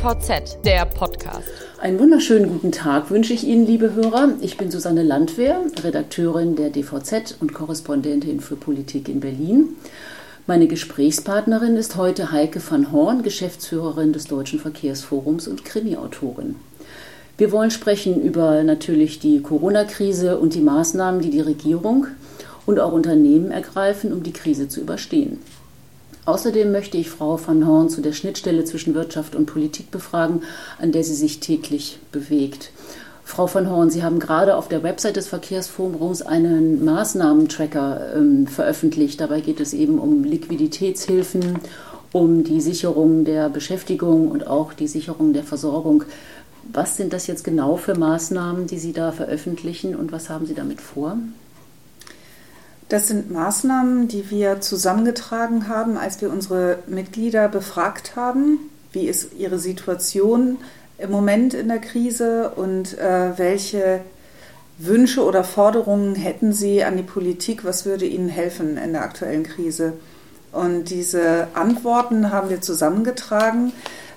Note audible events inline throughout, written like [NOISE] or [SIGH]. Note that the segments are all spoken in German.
DVZ, der Podcast. Einen wunderschönen guten Tag wünsche ich Ihnen, liebe Hörer. Ich bin Susanne Landwehr, Redakteurin der DVZ und Korrespondentin für Politik in Berlin. Meine Gesprächspartnerin ist heute Heike van Horn, Geschäftsführerin des Deutschen Verkehrsforums und Krimiautorin. Wir wollen sprechen über natürlich die Corona-Krise und die Maßnahmen, die die Regierung und auch Unternehmen ergreifen, um die Krise zu überstehen. Außerdem möchte ich Frau van Horn zu der Schnittstelle zwischen Wirtschaft und Politik befragen, an der sie sich täglich bewegt. Frau van Horn, Sie haben gerade auf der Website des Verkehrsforums einen Maßnahmentracker ähm, veröffentlicht. Dabei geht es eben um Liquiditätshilfen, um die Sicherung der Beschäftigung und auch die Sicherung der Versorgung. Was sind das jetzt genau für Maßnahmen, die Sie da veröffentlichen und was haben Sie damit vor? Das sind Maßnahmen, die wir zusammengetragen haben, als wir unsere Mitglieder befragt haben, wie ist ihre Situation im Moment in der Krise und äh, welche Wünsche oder Forderungen hätten sie an die Politik, was würde ihnen helfen in der aktuellen Krise. Und diese Antworten haben wir zusammengetragen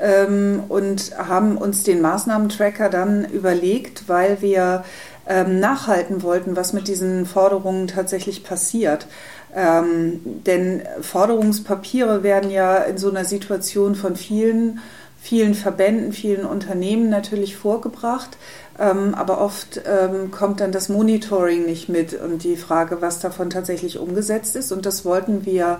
ähm, und haben uns den Maßnahmentracker dann überlegt, weil wir ähm, nachhalten wollten, was mit diesen Forderungen tatsächlich passiert. Ähm, denn Forderungspapiere werden ja in so einer Situation von vielen, vielen Verbänden, vielen Unternehmen natürlich vorgebracht. Ähm, aber oft ähm, kommt dann das Monitoring nicht mit und die Frage, was davon tatsächlich umgesetzt ist. Und das wollten wir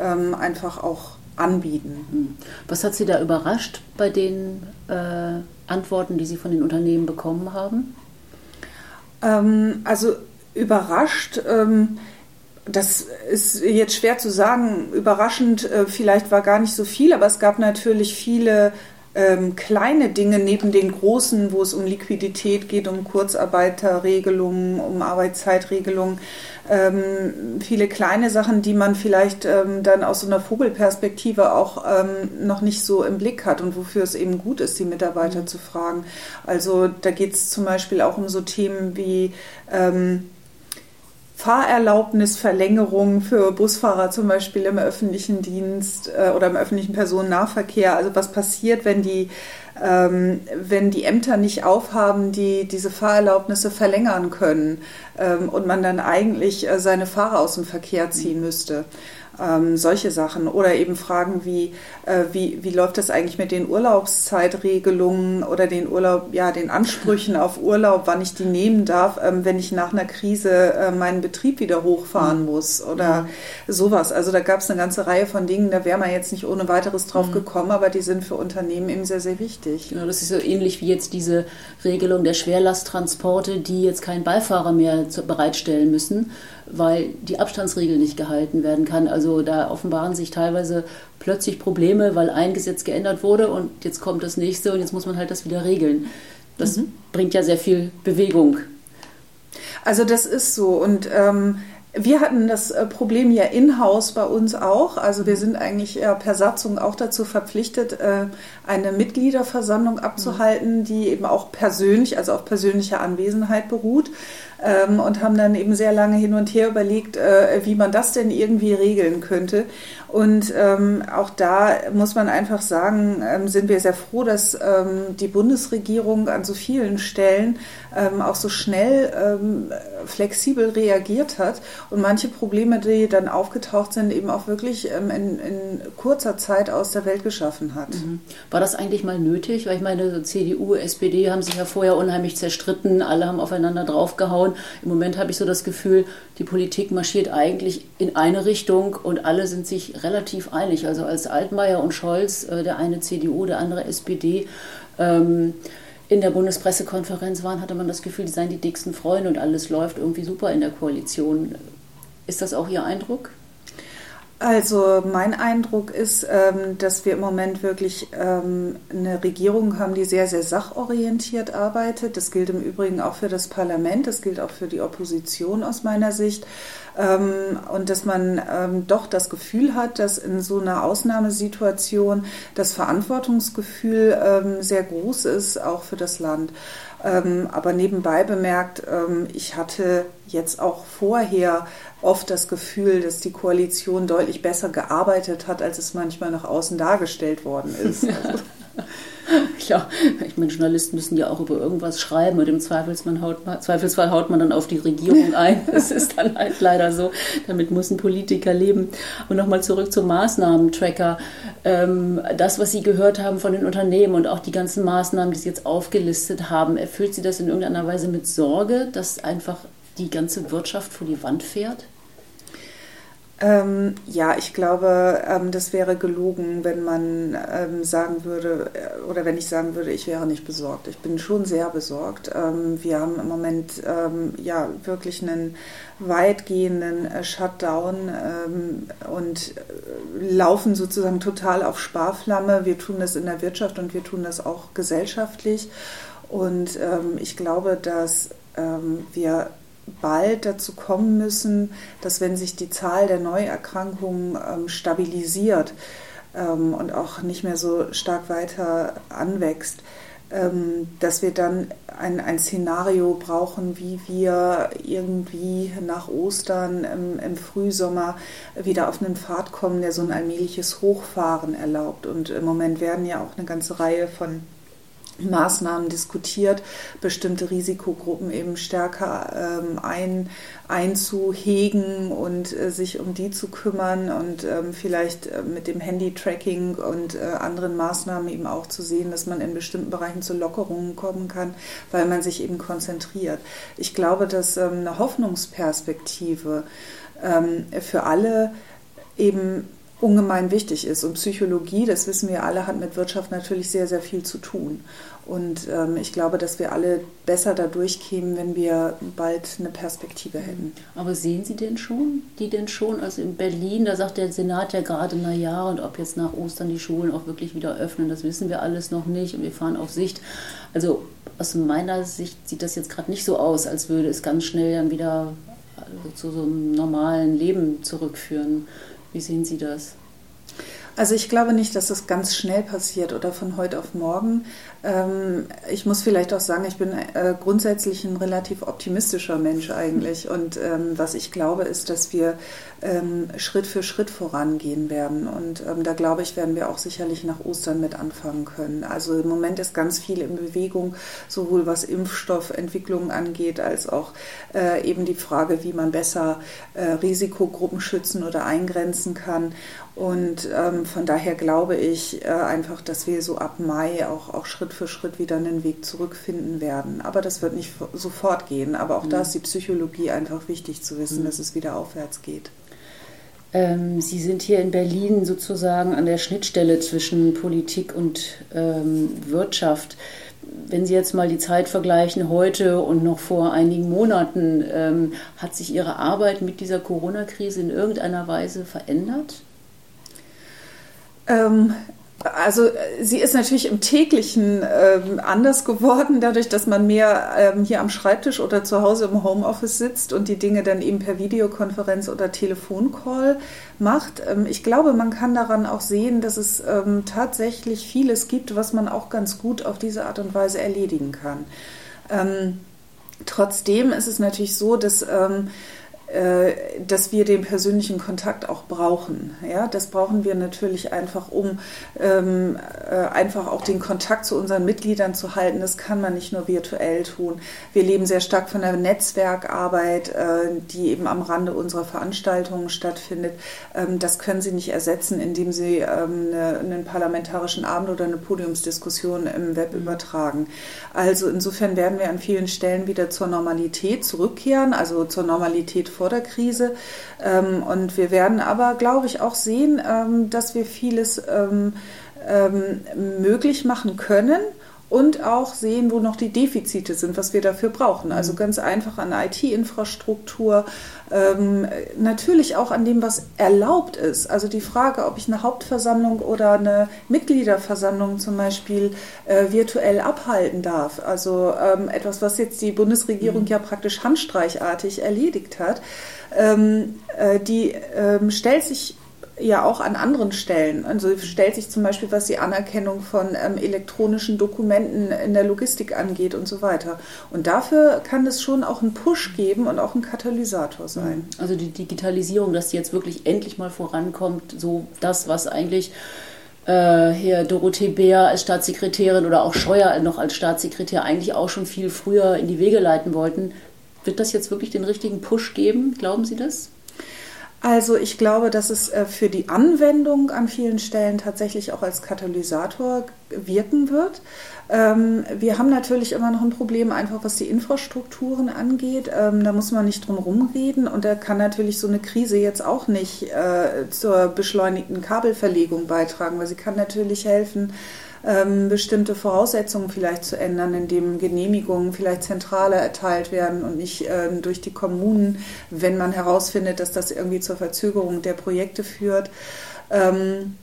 ähm, einfach auch anbieten. Hm. Was hat Sie da überrascht bei den äh, Antworten, die Sie von den Unternehmen bekommen haben? Ähm, also überrascht. Ähm, das ist jetzt schwer zu sagen. Überraschend äh, vielleicht war gar nicht so viel, aber es gab natürlich viele ähm, kleine Dinge neben den großen, wo es um Liquidität geht, um Kurzarbeiterregelungen, um Arbeitszeitregelungen. Ähm, viele kleine Sachen, die man vielleicht ähm, dann aus so einer Vogelperspektive auch ähm, noch nicht so im Blick hat und wofür es eben gut ist, die Mitarbeiter mhm. zu fragen. Also da geht es zum Beispiel auch um so Themen wie ähm, Fahrerlaubnisverlängerung für Busfahrer zum Beispiel im öffentlichen Dienst äh, oder im öffentlichen Personennahverkehr. Also was passiert, wenn die, ähm, wenn die Ämter nicht aufhaben, die diese Fahrerlaubnisse verlängern können ähm, und man dann eigentlich äh, seine Fahrer aus dem Verkehr ziehen müsste ähm, solche Sachen. Oder eben Fragen wie, äh, wie, wie läuft das eigentlich mit den Urlaubszeitregelungen oder den Urlaub, ja, den Ansprüchen auf Urlaub, wann ich die nehmen darf, ähm, wenn ich nach einer Krise äh, meinen Betrieb wieder hochfahren mhm. muss oder mhm. sowas. Also da gab es eine ganze Reihe von Dingen, da wäre man jetzt nicht ohne weiteres drauf mhm. gekommen, aber die sind für Unternehmen eben sehr, sehr wichtig. Genau, das ist so ähnlich wie jetzt diese Regelung der Schwerlasttransporte, die jetzt keinen Beifahrer mehr bereitstellen müssen weil die Abstandsregel nicht gehalten werden kann. Also da offenbaren sich teilweise plötzlich Probleme, weil ein Gesetz geändert wurde und jetzt kommt das nächste und jetzt muss man halt das wieder regeln. Das mhm. bringt ja sehr viel Bewegung. Also das ist so und ähm, wir hatten das äh, Problem ja in-house bei uns auch. Also wir sind eigentlich per Satzung auch dazu verpflichtet, äh, eine Mitgliederversammlung abzuhalten, die eben auch persönlich, also auf persönlicher Anwesenheit beruht ähm, und haben dann eben sehr lange hin und her überlegt, äh, wie man das denn irgendwie regeln könnte. Und ähm, auch da muss man einfach sagen, ähm, sind wir sehr froh, dass ähm, die Bundesregierung an so vielen Stellen ähm, auch so schnell ähm, flexibel reagiert hat und manche Probleme, die dann aufgetaucht sind, eben auch wirklich in, in kurzer Zeit aus der Welt geschaffen hat. Mhm. War das eigentlich mal nötig? Weil ich meine, CDU, SPD haben sich ja vorher unheimlich zerstritten, alle haben aufeinander draufgehauen. Im Moment habe ich so das Gefühl, die Politik marschiert eigentlich in eine Richtung und alle sind sich relativ einig. Also als Altmaier und Scholz, äh, der eine CDU, der andere SPD, ähm, in der Bundespressekonferenz waren, hatte man das Gefühl, die seien die dicksten Freunde und alles läuft irgendwie super in der Koalition. Ist das auch Ihr Eindruck? Also mein Eindruck ist, ähm, dass wir im Moment wirklich ähm, eine Regierung haben, die sehr, sehr sachorientiert arbeitet. Das gilt im Übrigen auch für das Parlament, das gilt auch für die Opposition aus meiner Sicht. Ähm, und dass man doch das Gefühl hat, dass in so einer Ausnahmesituation das Verantwortungsgefühl sehr groß ist, auch für das Land. Aber nebenbei bemerkt, ich hatte jetzt auch vorher oft das Gefühl, dass die Koalition deutlich besser gearbeitet hat, als es manchmal nach außen dargestellt worden ist. [LAUGHS] Also. [LAUGHS] Ja, ich meine, Journalisten müssen ja auch über irgendwas schreiben und im Zweifelsfall haut man, Zweifelsfall haut man dann auf die Regierung ein. Das ist dann halt leider so. Damit muss ein Politiker leben. Und nochmal zurück zum Maßnahmentracker. Ähm, das, was Sie gehört haben von den Unternehmen und auch die ganzen Maßnahmen, die Sie jetzt aufgelistet haben, erfüllt Sie das in irgendeiner Weise mit Sorge, dass einfach die ganze Wirtschaft vor die Wand fährt? Ähm, ja, ich glaube, ähm, das wäre gelogen, wenn man ähm, sagen würde, äh, oder wenn ich sagen würde, ich wäre nicht besorgt. Ich bin schon sehr besorgt. Ähm, wir haben im Moment ähm, ja wirklich einen weitgehenden äh, Shutdown ähm, und äh, laufen sozusagen total auf Sparflamme. Wir tun das in der Wirtschaft und wir tun das auch gesellschaftlich. Und ich glaube, dass wir bald dazu kommen müssen, dass wenn sich die Zahl der Neuerkrankungen ähm, stabilisiert ähm, und auch nicht mehr so stark weiter anwächst, ähm, dass wir dann ein, ein Szenario brauchen, wie wir irgendwie nach Ostern im, im, Frühsommer wieder auf einen Pfad kommen, der so ein allmähliches Hochfahren erlaubt. Und im Moment werden ja auch eine ganze Reihe von Maßnahmen diskutiert, bestimmte Risikogruppen eben stärker ähm, ein, einzuhegen und äh, sich um die zu kümmern und ähm, vielleicht äh, mit dem Handy-Tracking und äh, anderen Maßnahmen eben auch zu sehen, dass man in bestimmten Bereichen zu Lockerungen kommen kann, weil man sich eben konzentriert. Ich glaube, dass ähm, eine Hoffnungsperspektive ähm, für alle eben ungemein wichtig ist. Und Psychologie, das wissen wir alle, hat mit Wirtschaft natürlich sehr, sehr viel zu tun. Und ähm, ich glaube, dass wir alle besser da durchkämen, wenn wir bald eine Perspektive hätten. Aber sehen Sie denn schon, die denn schon? Also in Berlin, da sagt der Senat ja gerade, na ja, und ob jetzt nach Ostern die Schulen auch wirklich wieder öffnen, das wissen wir alles noch nicht und wir fahren auf Sicht. Also aus meiner Sicht sieht das jetzt gerade nicht so aus, als würde es ganz schnell dann wieder also zu so einem normalen Leben zurückführen. Wie sehen Sie das? Also ich glaube nicht, dass das ganz schnell passiert oder von heute auf morgen. Ähm, ich muss vielleicht auch sagen, ich bin äh, grundsätzlich ein relativ optimistischer Mensch eigentlich. Und ähm, was ich glaube, ist, dass wir ähm, Schritt für Schritt vorangehen werden. Und da glaube ich, werden wir auch sicherlich nach Ostern mit anfangen können. Also im Moment ist ganz viel in Bewegung, sowohl was Impfstoffentwicklung angeht, als auch äh, eben die Frage, wie man besser äh, Risikogruppen schützen oder eingrenzen kann. Und ähm, von daher glaube ich äh, einfach, dass wir so ab Mai auch, auch Schritt für Schritt wieder einen Weg zurückfinden werden. Aber das wird nicht sofort gehen. Aber auch mhm. da ist die Psychologie einfach wichtig zu wissen, mhm. dass es wieder aufwärts geht. Ähm, Sie sind hier in Berlin sozusagen an der Schnittstelle zwischen Politik und ähm, Wirtschaft. Wenn Sie jetzt mal die Zeit vergleichen, heute und noch vor einigen Monaten, ähm, hat sich Ihre Arbeit mit dieser Corona-Krise in irgendeiner Weise verändert? Ähm, also sie ist natürlich im täglichen ähm, anders geworden, dadurch, dass man mehr ähm, hier am Schreibtisch oder zu Hause im Homeoffice sitzt und die Dinge dann eben per Videokonferenz oder Telefoncall macht. Ähm, ich glaube, man kann daran auch sehen, dass es ähm, tatsächlich vieles gibt, was man auch ganz gut auf diese Art und Weise erledigen kann. Ähm, trotzdem ist es natürlich so, dass ähm, äh, dass wir den persönlichen Kontakt auch brauchen. Ja, das brauchen wir natürlich einfach, um ähm, äh, einfach auch den Kontakt zu unseren Mitgliedern zu halten. Das kann man nicht nur virtuell tun. Wir leben sehr stark von der Netzwerkarbeit, äh, die eben am Rande unserer Veranstaltungen stattfindet. Ähm, das können Sie nicht ersetzen, indem Sie ähm, eine, einen parlamentarischen Abend oder eine Podiumsdiskussion im Web mhm. übertragen. Also insofern werden wir an vielen Stellen wieder zur Normalität zurückkehren, also zur Normalität vor der Krise. Ähm, und wir werden aber, glaube ich, auch sehen, ähm, dass wir vieles ähm, möglich machen können und auch sehen, wo noch die Defizite sind, was wir dafür brauchen. Also mhm. ganz einfach an IT-Infrastruktur, ähm, natürlich auch an dem, was erlaubt ist. Also die Frage, ob ich eine Hauptversammlung oder eine Mitgliederversammlung zum Beispiel äh, virtuell abhalten darf. Also ähm, etwas, was jetzt die Bundesregierung mhm. ja praktisch handstreichartig erledigt hat. Ähm, äh, die ähm, stellt sich ja auch an anderen Stellen. Also stellt sich zum Beispiel, was die Anerkennung von ähm, elektronischen Dokumenten in der Logistik angeht und so weiter. Und dafür kann es schon auch einen Push geben und auch ein Katalysator sein. Also die Digitalisierung, dass die jetzt wirklich endlich mal vorankommt, so das, was eigentlich äh, hier Dorothee Bär als Staatssekretärin oder auch Scheuer noch als Staatssekretär eigentlich auch schon viel früher in die Wege leiten wollten. Wird das jetzt wirklich den richtigen Push geben? Glauben Sie das? Also ich glaube, dass es äh, für die Anwendung an vielen Stellen tatsächlich auch als Katalysator wirken wird. Ähm, wir haben natürlich immer noch ein Problem, einfach was die Infrastrukturen angeht. Ähm, da muss man nicht drum rumreden und da kann natürlich so eine Krise jetzt auch nicht äh, zur beschleunigten Kabelverlegung beitragen, weil sie kann natürlich helfen, ähm, bestimmte Voraussetzungen vielleicht zu ändern, indem Genehmigungen vielleicht zentraler erteilt werden und nicht ähm, durch die Kommunen, wenn man herausfindet, dass das irgendwie zur Verzögerung der Projekte führt. Ähm,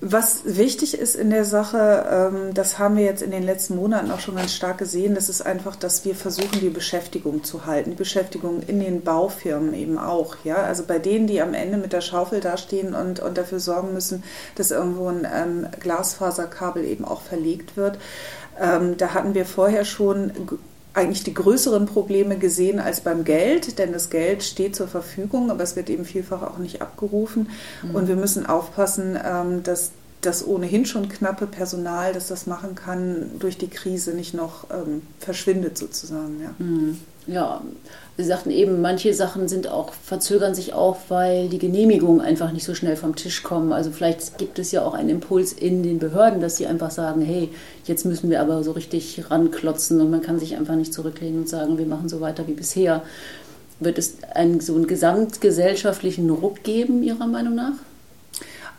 was wichtig ist in der Sache, ähm, das haben wir jetzt in den letzten Monaten auch schon ganz stark gesehen, das ist einfach, dass wir versuchen, die Beschäftigung zu halten. Die Beschäftigung in den Baufirmen eben auch. Ja? Also bei denen, die am Ende mit der Schaufel dastehen und, und dafür sorgen müssen, dass irgendwo ein ähm, Glasfaserkabel eben auch verlegt wird. Ähm, da hatten wir vorher schon eigentlich die größeren Probleme gesehen als beim Geld, denn das Geld steht zur Verfügung, aber es wird eben vielfach auch nicht abgerufen. Mhm. Und wir müssen aufpassen, ähm, dass das ohnehin schon knappe Personal, das das machen kann, durch die Krise nicht noch ähm, verschwindet sozusagen. Ja. Mhm. Ja, Sie sagten eben, manche Sachen sind auch, verzögern sich auch, weil die Genehmigungen einfach nicht so schnell vom Tisch kommen. Also vielleicht gibt es ja auch einen Impuls in den Behörden, dass sie einfach sagen, hey, jetzt müssen wir aber so richtig ranklotzen und man kann sich einfach nicht zurücklehnen und sagen, wir machen so weiter wie bisher. Wird es einen so einen gesamtgesellschaftlichen Ruck geben, Ihrer Meinung nach?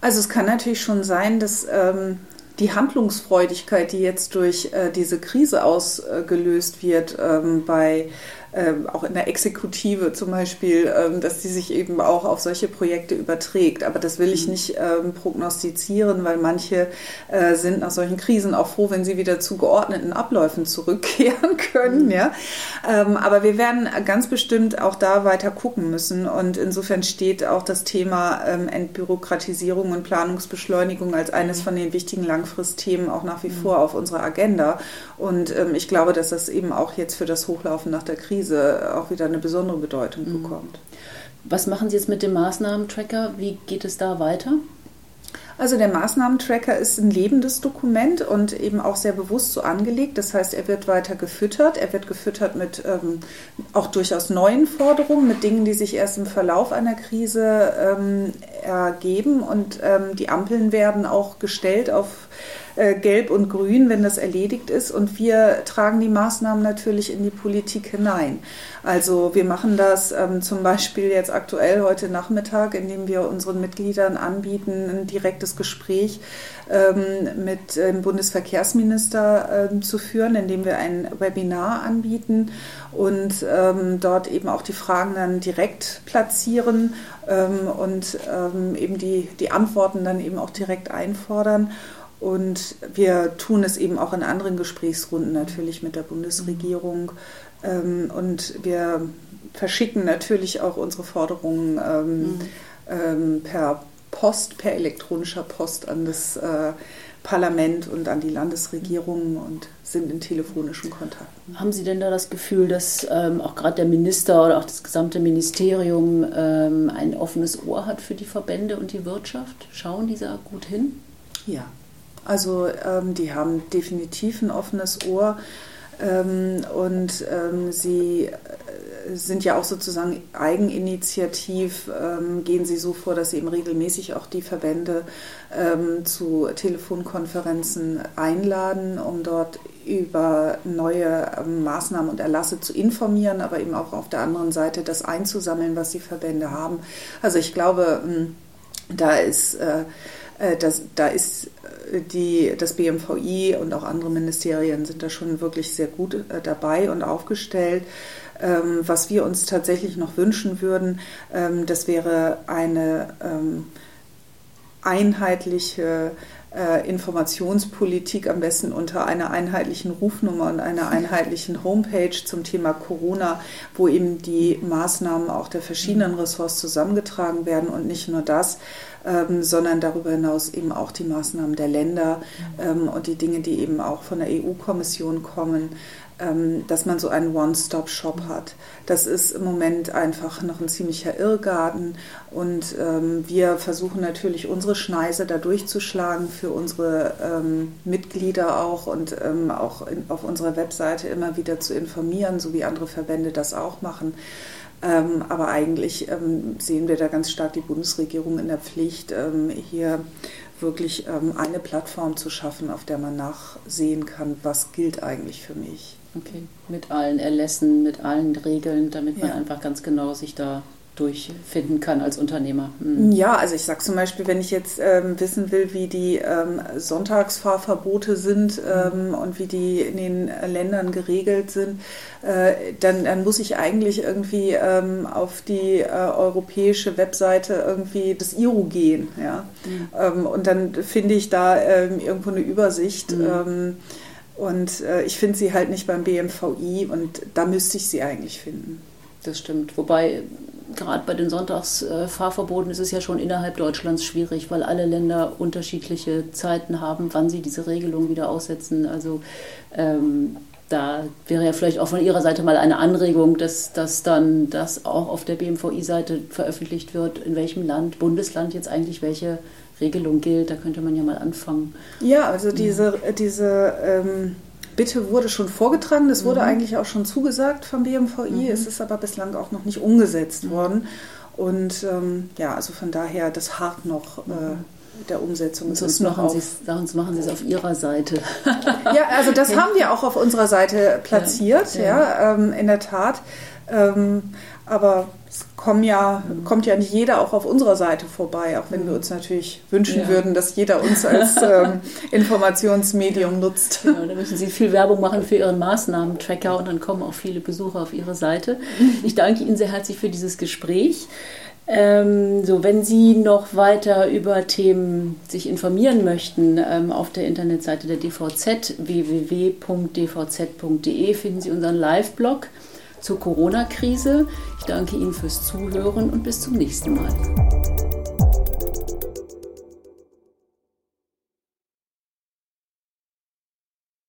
Also es kann natürlich schon sein, dass ähm, die Handlungsfreudigkeit, die jetzt durch äh, diese Krise ausgelöst wird, ähm, bei ähm, auch in der Exekutive zum Beispiel, ähm, dass die sich eben auch auf solche Projekte überträgt. Aber das will ich mhm. nicht ähm, prognostizieren, weil manche äh, sind nach solchen Krisen auch froh, wenn sie wieder zu geordneten Abläufen zurückkehren [LAUGHS] können. Mhm. Ja? Ähm, aber wir werden ganz bestimmt auch da weiter gucken müssen. Und insofern steht auch das Thema ähm, Entbürokratisierung und Planungsbeschleunigung als eines mhm. von den wichtigen Langfristthemen auch nach wie vor auf unserer Agenda. Und ich glaube, dass das eben auch jetzt für das Hochlaufen nach der Krise Krise auch wieder eine besondere Bedeutung mhm. bekommt. Was machen Sie jetzt mit dem Maßnahmentracker? Wie geht es da weiter? Also der Maßnahmentracker ist ein lebendes Dokument und eben auch sehr bewusst so angelegt. Das heißt, er wird weiter gefüttert. Er wird gefüttert mit ähm, auch durchaus neuen Forderungen, mit Dingen, die sich erst im Verlauf einer Krise ähm, ergeben. Und ähm, die Ampeln werden auch gestellt auf äh, Gelb und Grün, wenn das erledigt ist. Und wir tragen die Maßnahmen natürlich in die Politik hinein. Also wir machen das ähm, zum Beispiel jetzt aktuell heute Nachmittag, indem wir unseren Mitgliedern anbieten, ein direktes Gespräch ähm, mit dem Bundesverkehrsminister ähm, zu führen, indem wir ein Webinar anbieten und ähm, dort eben auch die Fragen dann direkt platzieren ähm, und ähm, eben die, die Antworten dann eben auch direkt einfordern. Und wir tun es eben auch in anderen Gesprächsrunden natürlich mit der Bundesregierung. Ähm, und wir verschicken natürlich auch unsere Forderungen ähm, mhm. ähm, per Post, per elektronischer Post an das äh, Parlament und an die Landesregierungen und sind in telefonischen Kontakten. Haben Sie denn da das Gefühl, dass ähm, auch gerade der Minister oder auch das gesamte Ministerium ähm, ein offenes Ohr hat für die Verbände und die Wirtschaft? Schauen die da gut hin? Ja, also ähm, die haben definitiv ein offenes Ohr ähm, und ähm, sie äh, sind ja auch sozusagen eigeninitiativ, ähm, gehen sie so vor, dass sie eben regelmäßig auch die Verbände ähm, zu Telefonkonferenzen einladen, um dort über neue ähm, Maßnahmen und Erlasse zu informieren, aber eben auch auf der anderen Seite das einzusammeln, was die Verbände haben. Also ich glaube, da ist äh, das, da ist äh, die, das BMVI und auch andere Ministerien sind da schon wirklich sehr gut äh, dabei und aufgestellt. Ähm, was wir uns tatsächlich noch wünschen würden, ähm, das wäre eine ähm, einheitliche Informationspolitik am besten unter einer einheitlichen Rufnummer und einer einheitlichen Homepage zum Thema Corona, wo eben die Maßnahmen auch der verschiedenen Ressorts zusammengetragen werden und nicht nur das, ähm, sondern darüber hinaus eben auch die Maßnahmen der Länder ähm, und die Dinge, die eben auch von der EU-Kommission kommen. Ähm, dass man so einen One-Stop-Shop hat. Das ist im Moment einfach noch ein ziemlicher Irrgarten und ähm, wir versuchen natürlich unsere Schneise da durchzuschlagen für unsere ähm, Mitglieder auch und ähm, auch in, auf unserer Webseite immer wieder zu informieren, so wie andere Verbände das auch machen. Ähm, aber eigentlich ähm, sehen wir da ganz stark die Bundesregierung in der Pflicht, hier wirklich eine Plattform zu schaffen, auf der man nachsehen kann, was gilt eigentlich für mich. Okay, mit allen Erlässen, mit allen Regeln, damit man ja. einfach ganz genau sich da durchfinden kann als Unternehmer. Hm. Ja, also ich sage zum Beispiel, wenn ich jetzt ähm, wissen will, wie die ähm, Sonntagsfahrverbote sind ähm, und wie die in den Ländern geregelt sind, äh, dann, dann, muss ich eigentlich irgendwie ähm, auf die äh, europäische Webseite irgendwie des IRU gehen. Ja? Mhm. und dann finde ich da ähm, irgendwo eine Übersicht. Mhm. Und äh, ich finde sie halt nicht beim BMVI und da müsste ich sie eigentlich finden. Das stimmt. Wobei gerade bei den Sonntagsfahrverboten ist es ja schon innerhalb Deutschlands schwierig, weil alle Länder unterschiedliche Zeiten haben, wann sie diese Regelung wieder aussetzen. Also ähm, da wäre ja vielleicht auch von Ihrer Seite mal eine Anregung, dass, dass dann das auch auf der BMVI-Seite veröffentlicht wird, in welchem Land, Bundesland jetzt eigentlich welche Regelung gilt. Da könnte man ja mal anfangen. Ja, also diese, diese ähm Bitte wurde schon vorgetragen, das wurde mhm. eigentlich auch schon zugesagt vom BMVI, mhm. es ist aber bislang auch noch nicht umgesetzt mhm. worden. Und ähm, ja, also von daher, das hart noch äh, mhm. der Umsetzung. Sonst machen, Sie sonst machen Sie es auf Ihrer Seite. [LAUGHS] ja, also das haben wir auch auf unserer Seite platziert, ja, ja. ja ähm, in der Tat. Ähm, aber es kommen ja, kommt ja nicht jeder auch auf unserer Seite vorbei, auch wenn wir uns natürlich wünschen ja. würden, dass jeder uns als [LAUGHS] ähm, Informationsmedium nutzt. Genau, da müssen Sie viel Werbung machen für Ihren Maßnahmen-Tracker und dann kommen auch viele Besucher auf Ihre Seite. [LAUGHS] Ich danke Ihnen sehr herzlich für dieses Gespräch. Ähm, so, wenn Sie noch weiter über Themen sich informieren möchten, ähm, auf der Internetseite der DVZ www.dvz.de finden Sie unseren Live-Blog zur Corona-Krise. Ich danke Ihnen fürs Zuhören und bis zum nächsten Mal.